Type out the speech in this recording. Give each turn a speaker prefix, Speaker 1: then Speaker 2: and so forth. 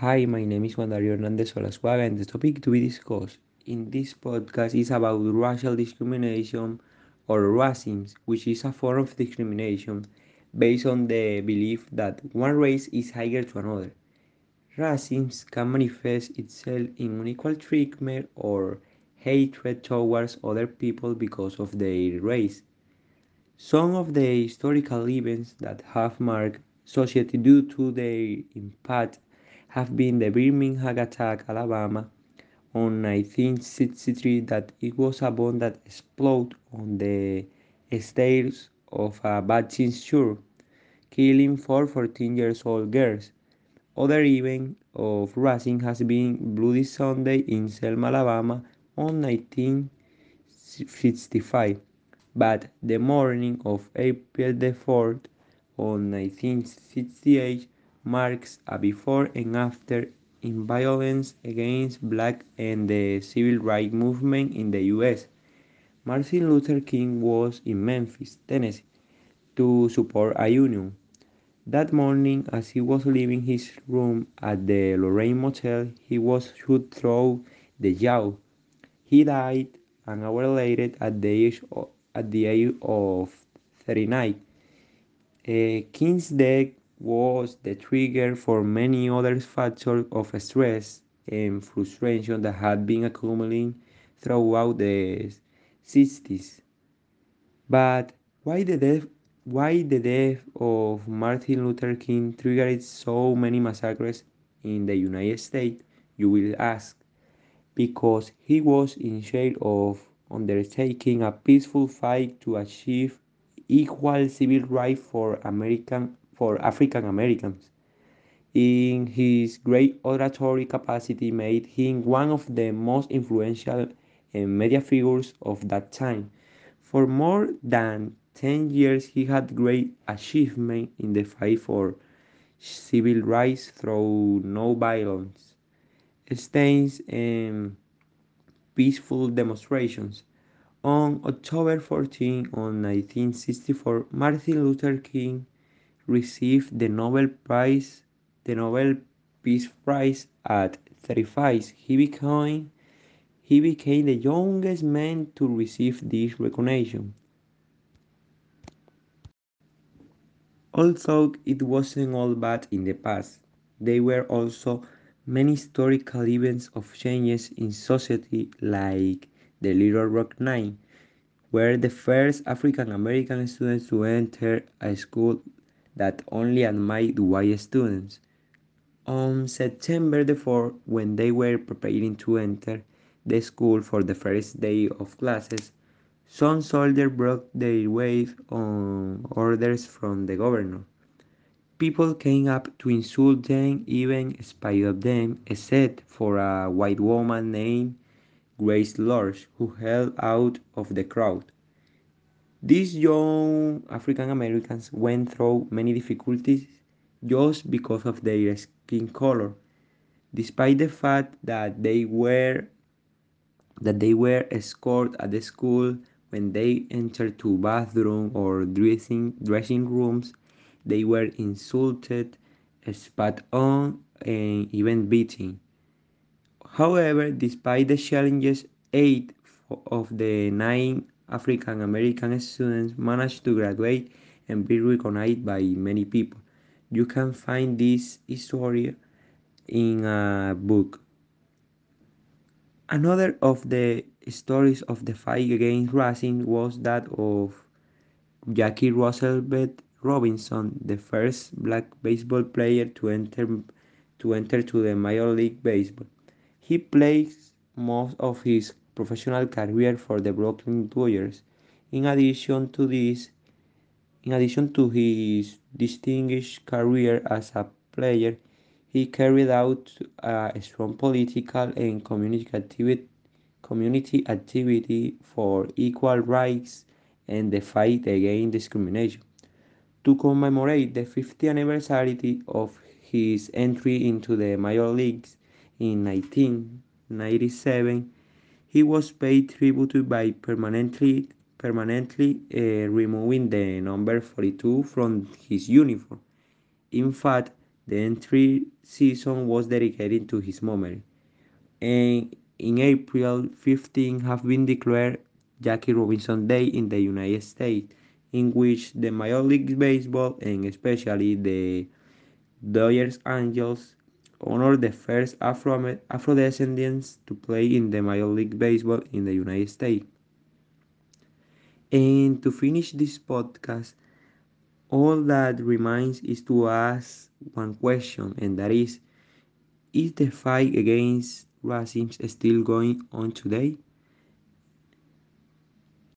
Speaker 1: Hi, my name is Juan Dario Hernandez Olaswaga, and the topic to be discussed in this podcast is about racial discrimination or racism, which is a form of discrimination based on the belief that one race is higher to another. Racism can manifest itself in unequal treatment or hatred towards other people because of their race. Some of the historical events that have marked society due to their impact have been the Birmingham attack, Alabama, on 1963 that it was a bomb that exploded on the stairs of a Baptist church, killing four 14 years old girls. Other event of racism has been Bloody Sunday in Selma, Alabama on 1965 but the morning of April the 4th on 1968 marks a before and after in violence against black and the civil rights movement in the US. Martin Luther King was in Memphis, Tennessee to support a union. That morning, as he was leaving his room at the Lorraine Motel, he was shot through the jaw. He died an hour later at the age of, at the age of 39. Uh, King's death was the trigger for many other factors of stress and frustration that had been accumulating throughout the 60s. But why the death why the death of Martin Luther King triggered so many massacres in the United States, you will ask. Because he was in charge of undertaking a peaceful fight to achieve equal civil rights for American for African Americans. In his great oratory capacity made him one of the most influential eh, media figures of that time. For more than 10 years he had great achievement in the fight for civil rights through no violence, stains and peaceful demonstrations. On October 14, on 1964, Martin Luther King received the Nobel Prize, the Nobel Peace Prize at 35. He became he became the youngest man to receive this recognition. Although it wasn't all bad in the past, there were also many historical events of changes in society like the Little Rock Nine, where the first African American students to enter a school that only admitted white students. On September the 4th, when they were preparing to enter the school for the first day of classes, some soldiers broke their way on orders from the governor. People came up to insult them, even spite of them, except for a white woman named Grace Lorch, who held out of the crowd. These young African Americans went through many difficulties just because of their skin color, despite the fact that they were that they were escorted at the school when they entered to bathroom or dressing dressing rooms they were insulted spat on and even beaten. However despite the challenges eight of the nine african american students managed to graduate and be recognized by many people you can find this story in a book Another of the stories of the fight against racism was that of Jackie Roosevelt Robinson, the first black baseball player to enter to enter to the Major League Baseball. He played most of his professional career for the Brooklyn Dodgers. In addition to this, in addition to his distinguished career as a player, he carried out a strong political and community activity, community activity for equal rights and the fight against discrimination. To commemorate the 50th anniversary of his entry into the major leagues in 1997, he was paid tribute by permanently permanently uh, removing the number 42 from his uniform. In fact, The entry season was dedicated to his memory. And in April 15 have been declared Jackie Robinson Day in the United States, in which the Major League Baseball and especially the Dodgers Angels honor the first Afro Afro-descendants to play in the Major League Baseball in the United States. And to finish this podcast, all that remains is to ask one question, and that is Is the fight against racism still going on today?